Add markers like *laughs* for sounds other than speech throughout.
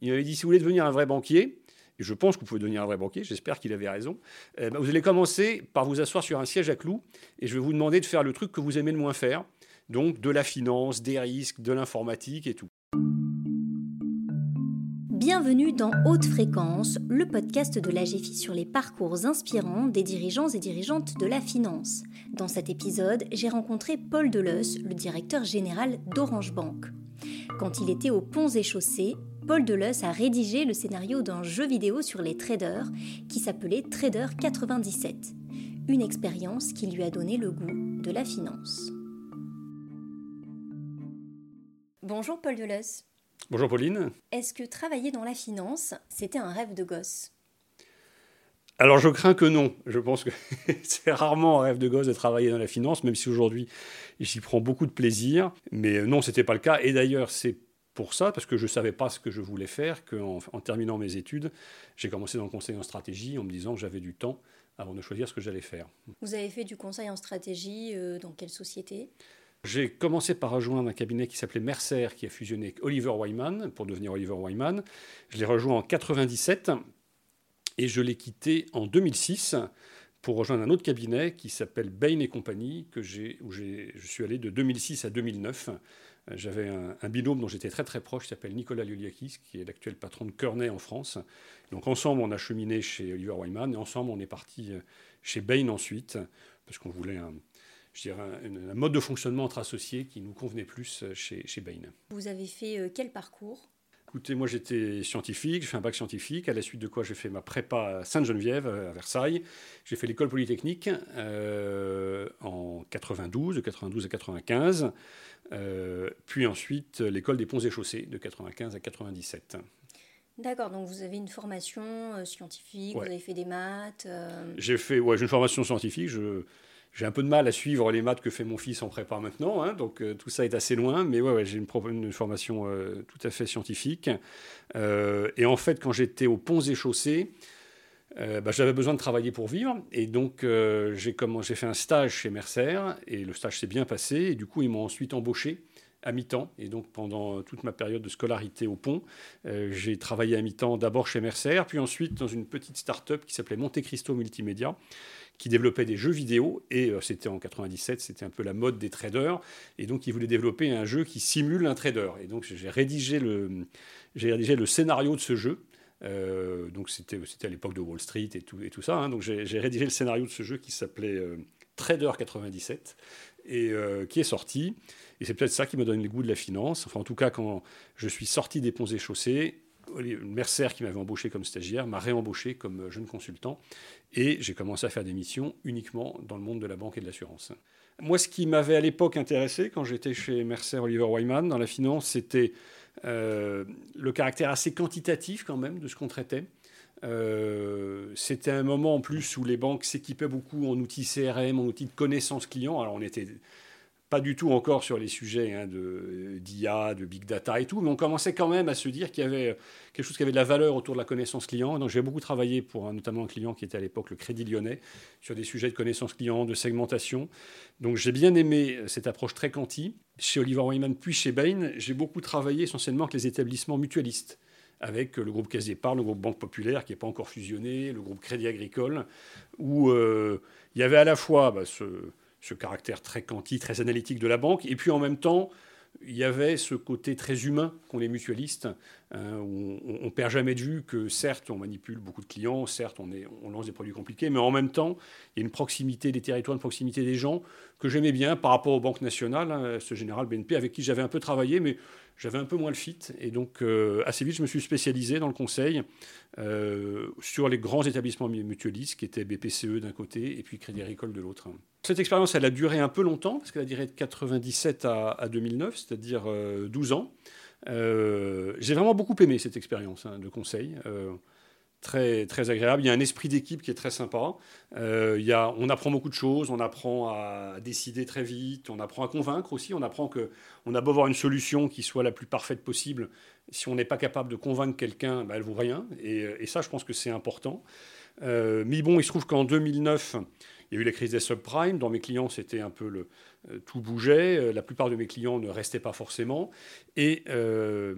Il m'avait dit si vous voulez devenir un vrai banquier, et je pense que vous pouvez devenir un vrai banquier, j'espère qu'il avait raison, eh ben, vous allez commencer par vous asseoir sur un siège à clous et je vais vous demander de faire le truc que vous aimez le moins faire, donc de la finance, des risques, de l'informatique et tout. Bienvenue dans Haute Fréquence, le podcast de l'AGFI sur les parcours inspirants des dirigeants et dirigeantes de la finance. Dans cet épisode, j'ai rencontré Paul Deleuze, le directeur général d'Orange Bank. Quand il était aux Ponts et Chaussées, Paul Deleuze a rédigé le scénario d'un jeu vidéo sur les traders qui s'appelait Trader 97, une expérience qui lui a donné le goût de la finance. Bonjour Paul Deleuze. Bonjour Pauline. Est-ce que travailler dans la finance, c'était un rêve de gosse? Alors je crains que non. Je pense que *laughs* c'est rarement un rêve de gosse de travailler dans la finance, même si aujourd'hui j'y prends beaucoup de plaisir. Mais non, ce n'était pas le cas. Et d'ailleurs, c'est pour ça, parce que je ne savais pas ce que je voulais faire, qu'en en terminant mes études, j'ai commencé dans le conseil en stratégie en me disant que j'avais du temps avant de choisir ce que j'allais faire. Vous avez fait du conseil en stratégie euh, dans quelle société? J'ai commencé par rejoindre un cabinet qui s'appelait Mercer, qui a fusionné avec Oliver Wyman pour devenir Oliver Wyman. Je l'ai rejoint en 97 et je l'ai quitté en 2006 pour rejoindre un autre cabinet qui s'appelle Bain et compagnie, que où je suis allé de 2006 à 2009. J'avais un, binôme dont j'étais très très proche, qui s'appelle Nicolas Lioliakis, qui est l'actuel patron de Kearney en France. Donc ensemble, on a cheminé chez Oliver Wyman, et ensemble, on est parti euh, chez Bain ensuite, parce qu'on voulait un, je dirais, un, mode de fonctionnement entre associés qui nous convenait plus euh, chez, chez Bain. Vous avez fait euh, quel parcours? Écoutez, moi j'étais scientifique, j'ai fait un bac scientifique, à la suite de quoi j'ai fait ma prépa à Sainte-Geneviève, à Versailles. J'ai fait l'école polytechnique en 92, de 92 à 95. Euh, puis ensuite l'école des ponts et chaussées de 95 à 97. D'accord, donc vous avez une formation euh, scientifique, vous avez fait des maths. Euh, j'ai fait, ouais, j'ai une formation scientifique. Je, j'ai un peu de mal à suivre les maths que fait mon fils en prépa maintenant, hein, donc tout ça est assez loin, mais ouais, j'ai une, formation tout à fait scientifique. et en fait, quand j'étais aux ponts et chaussées, euh, bah, j'avais besoin de travailler pour vivre. Et donc, euh, j'ai fait un stage chez Mercer. Et le stage s'est bien passé. Et du coup, ils m'ont ensuite embauché à mi-temps. Et donc, pendant toute ma période de scolarité au pont, euh, j'ai travaillé à mi-temps d'abord chez Mercer, puis ensuite dans une petite start-up qui s'appelait Monte Cristo Multimédia, qui développait des jeux vidéo. Et c'était en 97, c'était un peu la mode des traders. Et donc, ils voulaient développer un jeu qui simule un trader. Et donc, j'ai rédigé le, j'ai rédigé le scénario de ce jeu. Euh, donc c'était à l'époque de Wall Street et tout, et tout ça. Hein. Donc j'ai rédigé le scénario de ce jeu qui s'appelait euh, Trader 97 et euh, qui est sorti. Et c'est peut-être ça qui me donne le goût de la finance. Enfin, en tout cas, quand je suis sorti des ponts et chaussées, Mercer, qui m'avait embauché comme stagiaire, m'a réembauché comme jeune consultant. Et j'ai commencé à faire des missions uniquement dans le monde de la banque et de l'assurance. Moi, ce qui m'avait à l'époque intéressé quand j'étais chez Mercer Oliver Wyman dans la finance, c'était euh, le caractère assez quantitatif quand même de ce qu'on traitait. Euh, c'était un moment en plus où les banques s'équipaient beaucoup en outils CRM, en outils de connaissance client. Alors on était pas du tout encore sur les sujets hein, de d'IA, de big data et tout, mais on commençait quand même à se dire qu'il y avait quelque chose qui avait de la valeur autour de la connaissance client. Donc j'ai beaucoup travaillé pour notamment un client qui était à l'époque le Crédit Lyonnais sur des sujets de connaissance client, de segmentation. Donc j'ai bien aimé cette approche très quanti. Chez Oliver Wyman puis chez Bain, j'ai beaucoup travaillé essentiellement avec les établissements mutualistes avec le groupe Caisse d'Épargne, le groupe Banque Populaire qui n'est pas encore fusionné, le groupe Crédit Agricole, où euh, il y avait à la fois bah, ce ce caractère très quanti, très analytique de la banque, et puis en même temps, il y avait ce côté très humain qu'ont les mutualistes, hein, on ne perd jamais de vue que certes, on manipule beaucoup de clients, certes, on, lance des produits compliqués, mais en même temps, il y a une proximité des territoires, une proximité des gens que j'aimais bien par rapport aux banques nationales, hein, ce général BNP, avec qui j'avais un peu travaillé, mais j'avais un peu moins le fit. Et donc, euh, assez vite, je me suis spécialisé dans le conseil euh, sur les grands établissements mutualistes, qui étaient BPCE d'un côté et puis Crédit Agricole de l'autre. Cette expérience, elle a duré un peu longtemps, parce qu'elle a duré de 97 à, 2009, c'est-à-dire 12 euh. J'ai vraiment beaucoup aimé cette expérience hein, de conseil très, très agréable. Il y a un esprit d'équipe qui est très sympa. Euh, il y a, on apprend beaucoup de choses, on apprend à décider très vite, on apprend à convaincre aussi. On apprend que on a beau avoir une solution qui soit la plus parfaite possible, si on n'est pas capable de convaincre quelqu'un, bah, elle vaut rien. Et, ça, je pense que c'est important. Euh, mais bon, il se trouve qu'en 2009, Il y a eu la crise des subprimes. Dans mes clients, c'était un peu le, euh, tout bougeait. Euh, la plupart de mes clients ne restaient pas forcément. Et euh,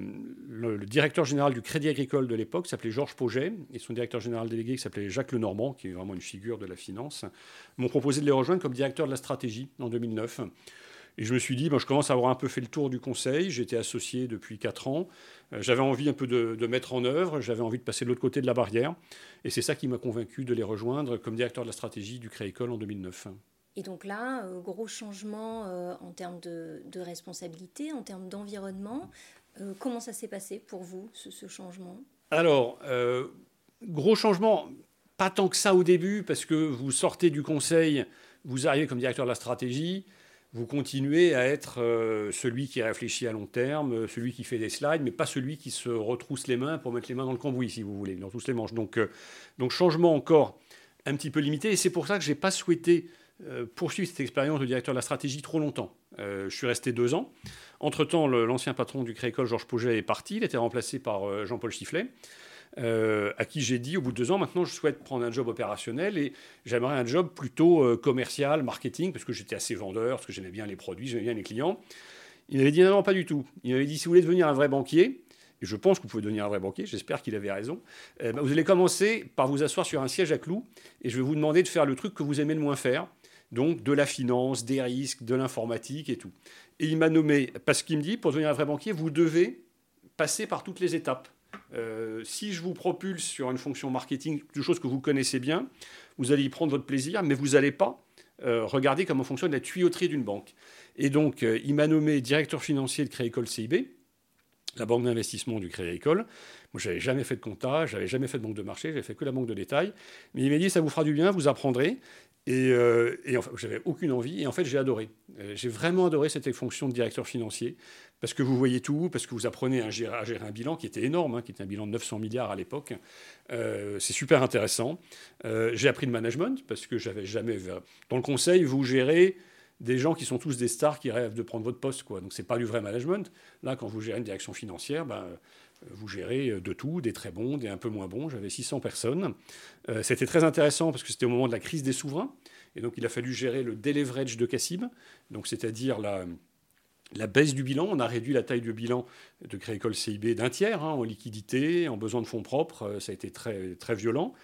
le, directeur général du Crédit Agricole de l'époque s'appelait Georges Pauget et son directeur général délégué qui s'appelait Jacques Lenormand, qui est vraiment une figure de la finance, m'ont proposé de les rejoindre comme directeur de la stratégie en 2009. Et je me suis dit, ben, je commence à avoir un peu fait le tour du conseil. J'étais associé depuis 4 ans. J'avais envie un peu de, de mettre en œuvre. J'avais envie de passer de l'autre côté de la barrière. Et c'est ça qui m'a convaincu de les rejoindre comme directeur de la stratégie du Crédit en 2009. Et donc là, euh, gros changement euh, en termes de, responsabilité, en termes d'environnement. Euh, comment ça s'est passé pour vous, ce, changement? Alors, gros changement, pas tant que ça au début, parce que vous sortez du conseil, vous arrivez comme directeur de la stratégie, vous continuez à être celui qui réfléchit à long terme, celui qui fait des slides, mais pas celui qui se retrousse les mains pour mettre les mains dans le cambouis, si vous voulez, dans tous les manches. Donc, donc changement encore un petit peu limité, et c'est pour ça que je n'ai pas souhaité euh, poursuivre cette expérience de directeur de la stratégie trop longtemps. Euh, je suis resté deux ans. Entre-temps, l'ancien patron du Créécole, Georges Pauget, est parti. Il était remplacé par euh, Jean-Paul Chifflet, à qui j'ai dit au bout de deux ans, maintenant je souhaite prendre un job opérationnel et j'aimerais un job plutôt commercial, marketing, parce que j'étais assez vendeur, parce que j'aimais bien les produits, j'aimais bien les clients. Il avait dit non, non, pas du tout. Il avait dit si vous voulez devenir un vrai banquier, et je pense que vous pouvez devenir un vrai banquier, j'espère qu'il avait raison, ben, vous allez commencer par vous asseoir sur un siège à clous et je vais vous demander de faire le truc que vous aimez le moins faire donc de la finance, des risques, de l'informatique et tout. Et il m'a nommé, parce qu'il me dit, pour devenir un vrai banquier, vous devez passer par toutes les étapes. Euh, si je vous propulse sur une fonction marketing, quelque chose que vous connaissez bien, vous allez y prendre votre plaisir, mais vous n'allez pas euh, regarder comment fonctionne la tuyauterie d'une banque. Et donc, euh, il m'a nommé directeur financier de Crédit CIB, la banque d'investissement du Crédit Agricole. Moi, j'avais jamais fait de comptage, j'avais jamais fait de banque de marché, j'avais fait que la banque de détail. Mais il m'a dit, ça vous fera du bien, vous apprendrez. Et, euh, et enfin, j'avais aucune envie. Et en fait, j'ai adoré. Euh, j'ai vraiment adoré cette fonction de directeur financier parce que vous voyez tout, parce que vous apprenez à gérer, un bilan qui était énorme, hein, qui était un bilan de 900 milliards à l'époque. Euh, c'est super intéressant. j'ai appris le management parce que j'avais jamais. Dans le conseil, vous gérez des gens qui sont tous des stars qui rêvent de prendre votre poste. Quoi. Donc, c'est pas du vrai management. Là, quand vous gérez une direction financière, ben, vous gérez euh, de tout, des très bons, des un peu moins bons. J'avais 600 personnes. Euh, c'était très intéressant parce que c'était au moment de la crise des souverains. Et donc, il a fallu gérer le deleverage de Cassib, donc c'est-à-dire la, baisse du bilan. On a réduit la taille du bilan de Crédit CIB d'un tiers hein, en liquidité, en besoin de fonds propres. Euh, ça a été très, très violent.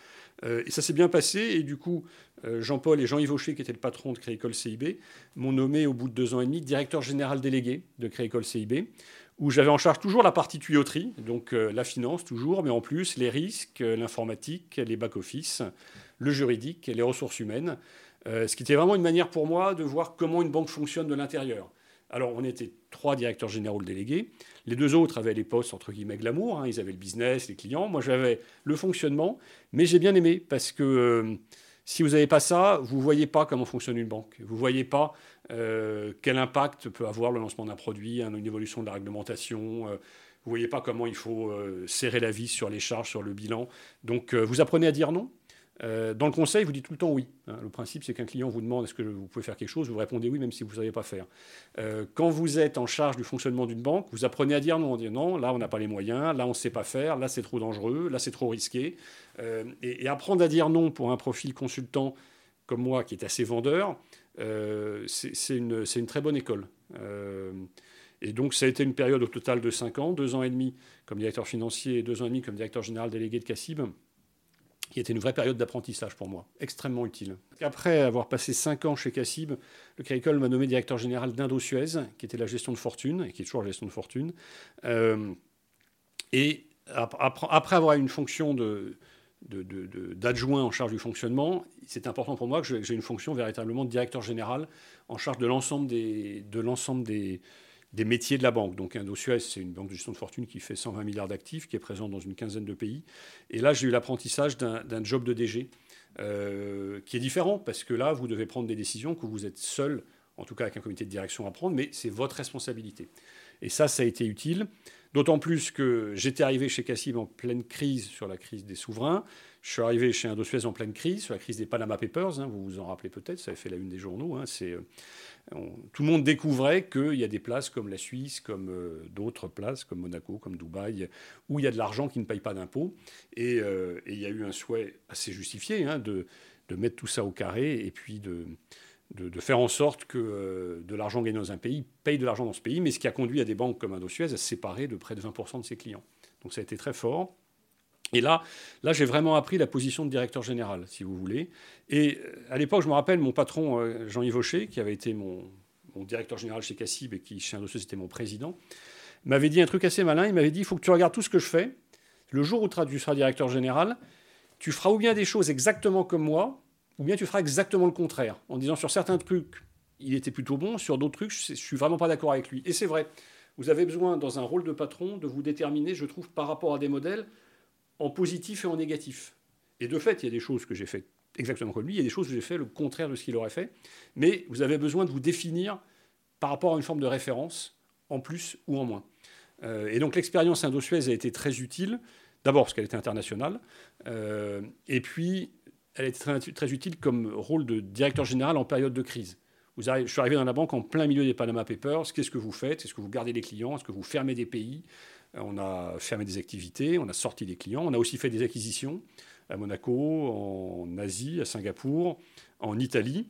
et ça s'est bien passé. Et du coup, Jean-Paul et Jean-Yves Aucher, qui étaient le patron de Crédit CIB, m'ont nommé au bout de deux ans et demi directeur général délégué de Crédit CIB où j'avais en charge toujours la partie tuyauterie, donc euh, la finance toujours, mais en plus les risques, euh, l'informatique, les back-office, le juridique, les ressources humaines, euh, ce qui était vraiment une manière pour moi de voir comment une banque fonctionne de l'intérieur. Alors on était trois directeurs généraux délégués, les deux autres avaient les postes entre guillemets glamour, hein, ils avaient le business, les clients, moi j'avais le fonctionnement, mais j'ai bien aimé parce que si vous n'avez pas ça, vous ne voyez pas comment fonctionne une banque. Vous ne voyez pas euh, quel impact peut avoir le lancement d'un produit, une évolution de la réglementation. Euh, vous voyez pas comment il faut euh, serrer la vis sur les charges, sur le bilan. Donc vous apprenez à dire non. dans le conseil, vous dites tout le temps oui. Hein. le principe, c'est qu'un client vous demande est-ce que vous pouvez faire quelque chose, vous répondez oui, même si vous ne savez pas faire. quand vous êtes en charge du fonctionnement d'une banque, vous apprenez à dire non. On dit non, là, on n'a pas les moyens, là, on ne sait pas faire, là, c'est trop dangereux, là, c'est trop risqué. Et, apprendre à dire non pour un profil consultant comme moi, qui est assez vendeur, euh, c'est une, très bonne école. Euh, et donc, ça a été une période au total de 5 ans, 2 ans et demi comme directeur financier et 2 ans et demi comme directeur général délégué de Cassib, qui était une vraie période d'apprentissage pour moi, extrêmement utile. Après avoir passé 5 ans chez Cassib, le Crédit m'a nommé directeur général d'Indo-Suez, qui était la gestion de fortune, et qui est toujours la gestion de fortune. Euh, et après avoir une fonction de, d'adjoint en charge du fonctionnement, c'est important pour moi que j'ai une fonction véritablement de directeur général en charge de l'ensemble des, de des, des, métiers de la banque. Donc Indosuez, c'est une banque de gestion de fortune qui fait 120 milliards d'actifs, qui est présente dans une quinzaine de pays. Et là, j'ai eu l'apprentissage d'un job de DG, euh, qui est différent, parce que là, vous devez prendre des décisions que vous êtes seul, en tout cas avec un comité de direction à prendre, mais c'est votre responsabilité. Et ça, ça a été utile. D'autant plus que j'étais arrivé chez Cassib en pleine crise sur la crise des souverains. Je suis arrivé chez Indosuez en pleine crise sur la crise des Panama Papers. Hein, vous vous en rappelez peut-être, ça avait fait la une des journaux. Hein, euh, tout le monde découvrait qu'il y a des places comme la Suisse, comme euh, d'autres places, comme Monaco, comme Dubaï, où il y a de l'argent qui ne paye pas d'impôts. Et, euh, il y a eu un souhait assez justifié hein, de de mettre tout ça au carré et puis de, de, faire en sorte que euh, de l'argent gagné dans un pays paye de l'argent dans ce pays, mais ce qui a conduit à des banques comme Indosuez à se séparer de près de 20% de ses clients. Donc ça a été très fort. Et là, là j'ai vraiment appris la position de directeur général, si vous voulez. Et euh, à l'époque, je me rappelle, mon patron, euh, Jean-Yves Aucher, qui avait été mon, directeur général chez Cassib et qui, chez Indosuez, était mon président, m'avait dit un truc assez malin. Il m'avait dit, il faut que tu regardes tout ce que je fais. Le jour où tu seras directeur général, tu feras ou bien des choses exactement comme moi, ou bien tu feras exactement le contraire, en disant sur certains trucs, il était plutôt bon, sur d'autres trucs, je suis vraiment pas d'accord avec lui. Et c'est vrai, vous avez besoin, dans un rôle de patron, de vous déterminer, je trouve, par rapport à des modèles, en positif et en négatif. Et de fait, il y a des choses que j'ai fait exactement comme lui, il y a des choses que j'ai fait le contraire de ce qu'il aurait fait, mais vous avez besoin de vous définir par rapport à une forme de référence, en plus ou en moins. Euh, et donc l'expérience Indosuez a été très utile, d'abord parce qu'elle était internationale, euh, et puis elle est très, utile comme rôle de directeur général en période de crise. Je suis arrivé dans la banque en plein milieu des Panama Papers. Qu'est-ce que vous faites? Est-ce que vous gardez les clients? Est-ce que vous fermez des pays? Euh, On a fermé des activités, on a sorti des clients, on a aussi fait des acquisitions à Monaco, en Asie, à Singapour, en Italie.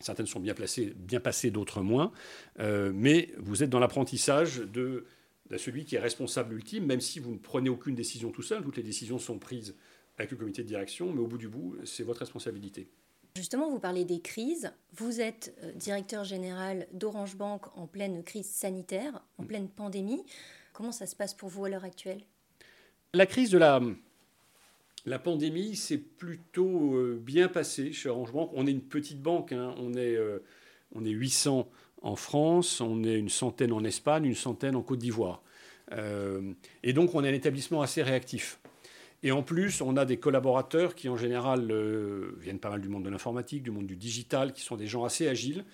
Certaines sont bien, placées, bien passées, d'autres moins. Euh, mais vous êtes dans l'apprentissage de, de celui qui est responsable ultime, même si vous ne prenez aucune décision tout seul. Toutes les décisions sont prises avec le comité de direction, mais au bout du bout, c'est votre responsabilité. Justement, vous parlez des crises. Vous êtes euh, directeur général d'Orange Bank en pleine crise sanitaire, en pleine pandémie. Comment ça se passe pour vous à l'heure actuelle? La crise de la, la pandémie s'est plutôt euh, bien passée chez Orange Bank. On est une petite banque, hein. on, est, euh, on est 800 en France, on est une centaine en Espagne, une centaine en Côte d'Ivoire. et donc on est un établissement assez réactif. Et en plus, on a des collaborateurs qui, en général, euh, viennent pas mal du monde de l'informatique, du monde du digital, qui sont des gens assez agiles.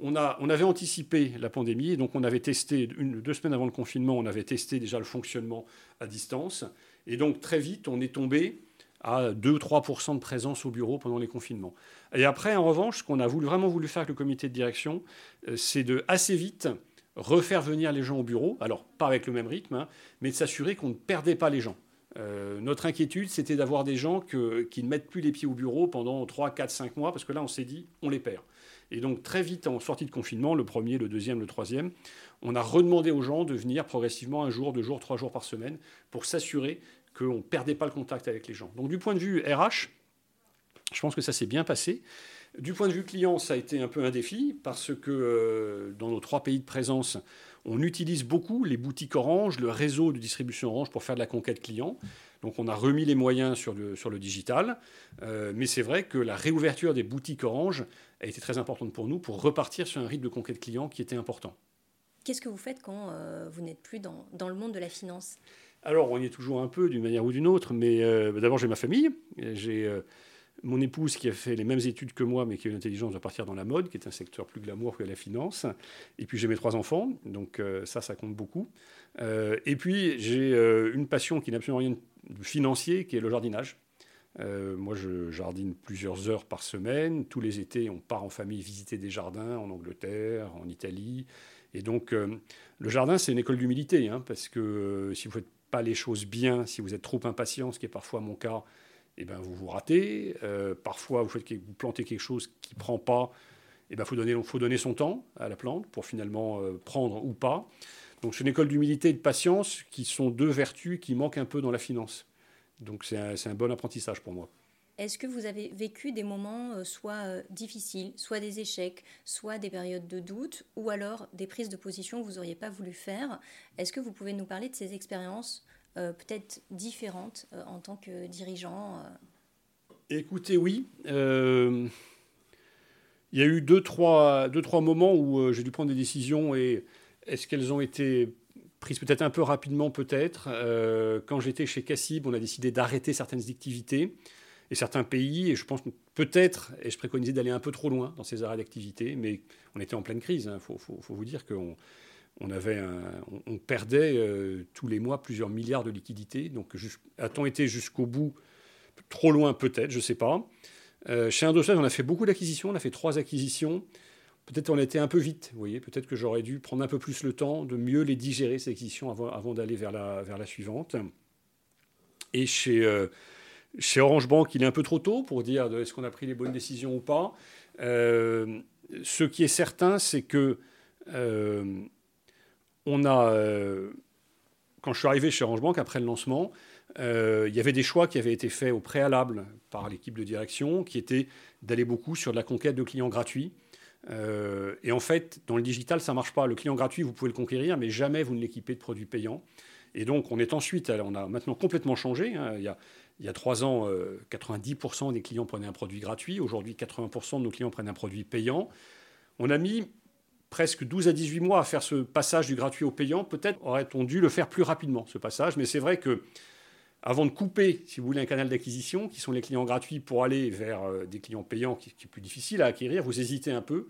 On, a, on avait anticipé la pandémie, et donc on avait testé, deux semaines avant le confinement, on avait testé déjà le fonctionnement à distance. Et donc très vite, on est tombé à 2-3% de présence au bureau pendant les confinements. Et après, en revanche, ce qu'on a vraiment voulu faire avec le comité de direction, euh, c'est de assez vite refaire venir les gens au bureau, alors pas avec le même rythme, hein, mais de s'assurer qu'on ne perdait pas les gens. Euh, notre inquiétude, c'était d'avoir des gens qui ne mettent plus les pieds au bureau pendant 3, 4, 5 mois, parce que là, on s'est dit, on les perd. Et donc, très vite, en sortie de confinement, le premier, le deuxième, le troisième, on a redemandé aux gens de venir progressivement un jour, deux jours, trois jours par semaine, pour s'assurer qu'on ne perdait pas le contact avec les gens. Donc, du point de vue RH, je pense que ça s'est bien passé. Du point de vue client, ça a été un peu un défi, parce que euh, dans nos trois pays de présence, on utilise beaucoup les boutiques Orange, le réseau de distribution Orange pour faire de la conquête client. Donc on a remis les moyens sur le, sur le digital. Euh, mais c'est vrai que la réouverture des boutiques Orange a été très importante pour nous pour repartir sur un rythme de conquête client qui était important. Qu'est-ce que vous faites quand euh, vous n'êtes plus dans, dans, le monde de la finance? Alors on y est toujours un peu d'une manière ou d'une autre. Mais euh, d'abord j'ai ma famille. J'ai mon épouse qui a fait les mêmes études que moi, mais qui a une intelligence de partir dans la mode, qui est un secteur plus glamour que la finance. Et puis j'ai mes trois enfants, donc euh, ça, ça compte beaucoup. Euh, et puis j'ai euh, une passion qui n'a absolument rien de financier, qui est le jardinage. moi, je jardine plusieurs heures par semaine. Tous les étés, on part en famille visiter des jardins en Angleterre, en Italie. Et donc, le jardin, c'est une école d'humilité, hein, parce que si vous ne faites pas les choses bien, si vous êtes trop impatient, ce qui est parfois mon cas, eh ben, vous vous ratez. Euh, parfois, vous, faites, vous plantez quelque chose qui ne prend pas. Eh ben, faut, donner, faut donner son temps à la plante pour finalement euh, prendre ou pas. Donc, c'est une école d'humilité et de patience qui sont deux vertus qui manquent un peu dans la finance. Donc, c'est un, un, bon apprentissage pour moi. Est-ce que vous avez vécu des moments euh, soit difficiles, soit des échecs, soit des périodes de doute, ou alors des prises de position que vous n'auriez pas voulu faire? Est-ce que vous pouvez nous parler de ces expériences euh, peut-être différentes euh, en tant que dirigeant euh. Écoutez, oui. il y a eu deux trois, deux, trois moments où j'ai dû prendre des décisions et est-ce qu'elles ont été prises peut-être un peu rapidement, peut-être. quand j'étais chez Cassib, on a décidé d'arrêter certaines activités et certains pays, et je pense peut-être, et je préconisais d'aller un peu trop loin dans ces arrêts d'activité, mais on était en pleine crise. Il hein. faut, faut, faut, vous dire qu'on on, perdait euh, tous les mois plusieurs milliards de liquidités. Donc, a-t-on été jusqu'au bout? Trop loin peut-être, je ne sais pas. Euh, chez Indosuez, on a fait beaucoup d'acquisitions. On a fait trois acquisitions. Peut-être on a été un peu vite, vous voyez. Peut-être que j'aurais dû prendre un peu plus le temps de mieux les digérer, ces acquisitions, avant, d'aller vers la, suivante. Et chez, euh, Chez Orange Bank, il est un peu trop tôt pour dire est-ce qu'on a pris les bonnes décisions ou pas. Ce qui est certain, c'est que on a, euh, quand je suis arrivé chez Orange Bank après le lancement, il y avait des choix qui avaient été faits au préalable par l'équipe de direction, qui étaient d'aller beaucoup sur de la conquête de clients gratuits. et en fait, dans le digital, ça ne marche pas. Le client gratuit, vous pouvez le conquérir, mais jamais vous ne l'équipez de produits payants. Et donc, on est ensuite, on a maintenant complètement changé. Hein. Il y a trois ans, 90% euh, des clients prenaient un produit gratuit. Aujourd'hui, 80% de nos clients prennent un produit payant. On a mis presque 12 à 18 mois à faire ce passage du gratuit au payant. Peut-être aurait-on dû le faire plus rapidement, ce passage. Mais c'est vrai que avant de couper, si vous voulez, un canal d'acquisition, qui sont les clients gratuits, pour aller vers euh, des clients payants, qui, qui est plus difficile à acquérir, vous hésitez un peu.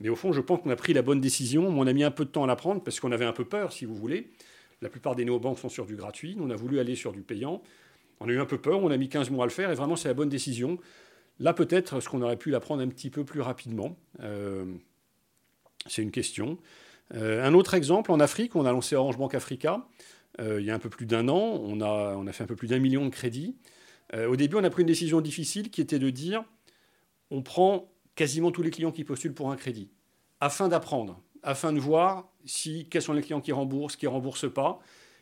Mais au fond, je pense qu'on a pris la bonne décision. On a mis un peu de temps à la prendre parce qu'on avait un peu peur, si vous voulez. La plupart des néobanques sont sur du gratuit. On a voulu aller sur du payant. On a eu un peu peur, on a mis 15 mois à le faire, et vraiment, c'est la bonne décision. Là, peut-être, ce qu'on aurait pu l'apprendre un petit peu plus rapidement. Euh, c'est une question. Euh, un autre exemple, en Afrique, on a lancé Orange Bank Africa euh, il y a un peu plus d'un an. On a, fait un peu plus d'un million de crédits. au début, on a pris une décision difficile qui était de dire on prend quasiment tous les clients qui postulent pour un crédit, afin d'apprendre, afin de voir si, quels sont les clients qui remboursent, qui ne remboursent pas.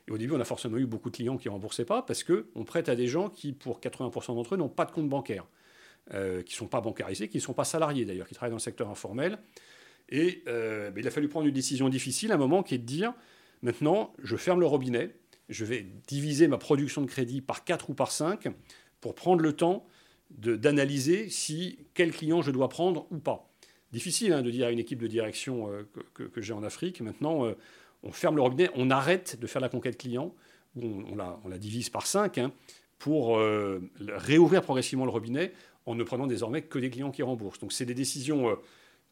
Et au début, on a forcément eu beaucoup de clients qui ne remboursaient pas parce qu'on prête à des gens qui, pour 80% d'entre eux, n'ont pas de compte bancaire, euh, qui ne sont pas bancarisés, qui ne sont pas salariés d'ailleurs, qui travaillent dans le secteur informel. Et euh, ben, il a fallu prendre une décision difficile à un moment qui est de dire maintenant, je ferme le robinet, je vais diviser ma production de crédit par 4 ou par 5 pour prendre le temps d'analyser si quel client je dois prendre ou pas. Difficile hein, de dire à une équipe de direction euh, que, j'ai en Afrique. Maintenant, on ferme le robinet, on arrête de faire la conquête client, on, la, divise par 5, hein, pour euh, réouvrir progressivement le robinet en ne prenant désormais que des clients qui remboursent. Donc c'est des décisions euh,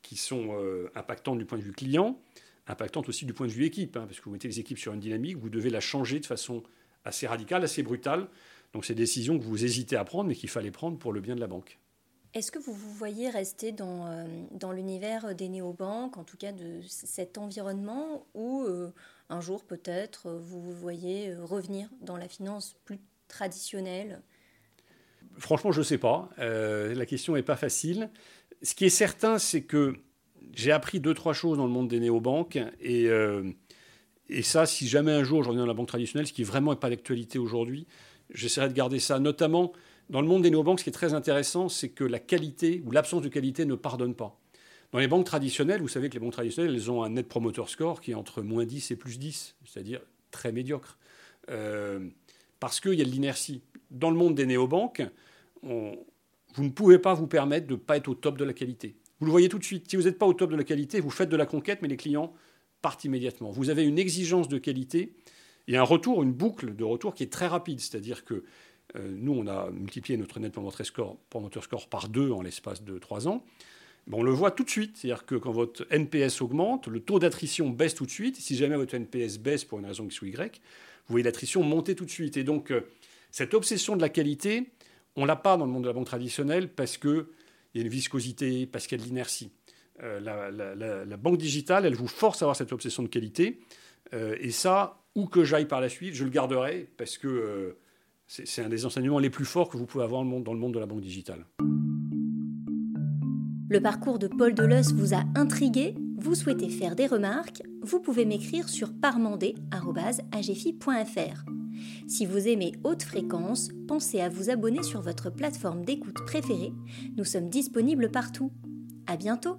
qui sont euh, impactantes du point de vue client, impactantes aussi du point de vue équipe, hein, parce que vous mettez les équipes sur une dynamique, vous devez la changer de façon assez radicale, assez brutale. Donc c'est des décisions que vous hésitez à prendre, mais qu'il fallait prendre pour le bien de la banque. Est-ce que vous vous voyez rester dans, euh, dans l'univers des néobanques, en tout cas de cet environnement, ou euh, un jour peut-être vous vous voyez revenir dans la finance plus traditionnelle? Franchement, je ne sais pas. la question n'est pas facile. Ce qui est certain, c'est que j'ai appris deux, trois choses dans le monde des néobanques. Et, et ça, si jamais un jour je reviens dans la banque traditionnelle, ce qui vraiment n'est pas d'actualité aujourd'hui, j'essaierai de garder ça, notamment dans le monde des néobanques, ce qui est très intéressant, c'est que la qualité ou l'absence de qualité ne pardonne pas. Dans les banques traditionnelles, vous savez que les banques traditionnelles, elles ont un net promoter score qui est entre moins 10 et plus 10, c'est-à-dire très médiocre. Euh, parce qu'il y a de l'inertie. Dans le monde des néobanques, vous ne pouvez pas vous permettre de ne pas être au top de la qualité. Vous le voyez tout de suite. Si vous n'êtes pas au top de la qualité, vous faites de la conquête, mais les clients partent immédiatement. Vous avez une exigence de qualité et un retour, une boucle de retour qui est très rapide. C'est-à-dire que euh, nous, on a multiplié notre net promoter score, score par deux en l'espace de trois ans. on le voit tout de suite. C'est-à-dire que quand votre NPS augmente, le taux d'attrition baisse tout de suite. Si jamais votre NPS baisse pour une raison X ou Y, vous voyez l'attrition monter tout de suite. Et donc, euh, cette obsession de la qualité, on ne l'a pas dans le monde de la banque traditionnelle parce qu'il y a une viscosité, parce qu'il y a de l'inertie. Euh, la, banque digitale, elle vous force à avoir cette obsession de qualité. et ça, où que j'aille par la suite, je le garderai parce que c'est un des enseignements les plus forts que vous pouvez avoir dans le monde de la banque digitale. Le parcours de Paul Deleuze vous a intrigué? Vous souhaitez faire des remarques Vous pouvez m'écrire sur parmandé.agefi.fr. Si vous aimez haute fréquence, pensez à vous abonner sur votre plateforme d'écoute préférée. Nous sommes disponibles partout. À bientôt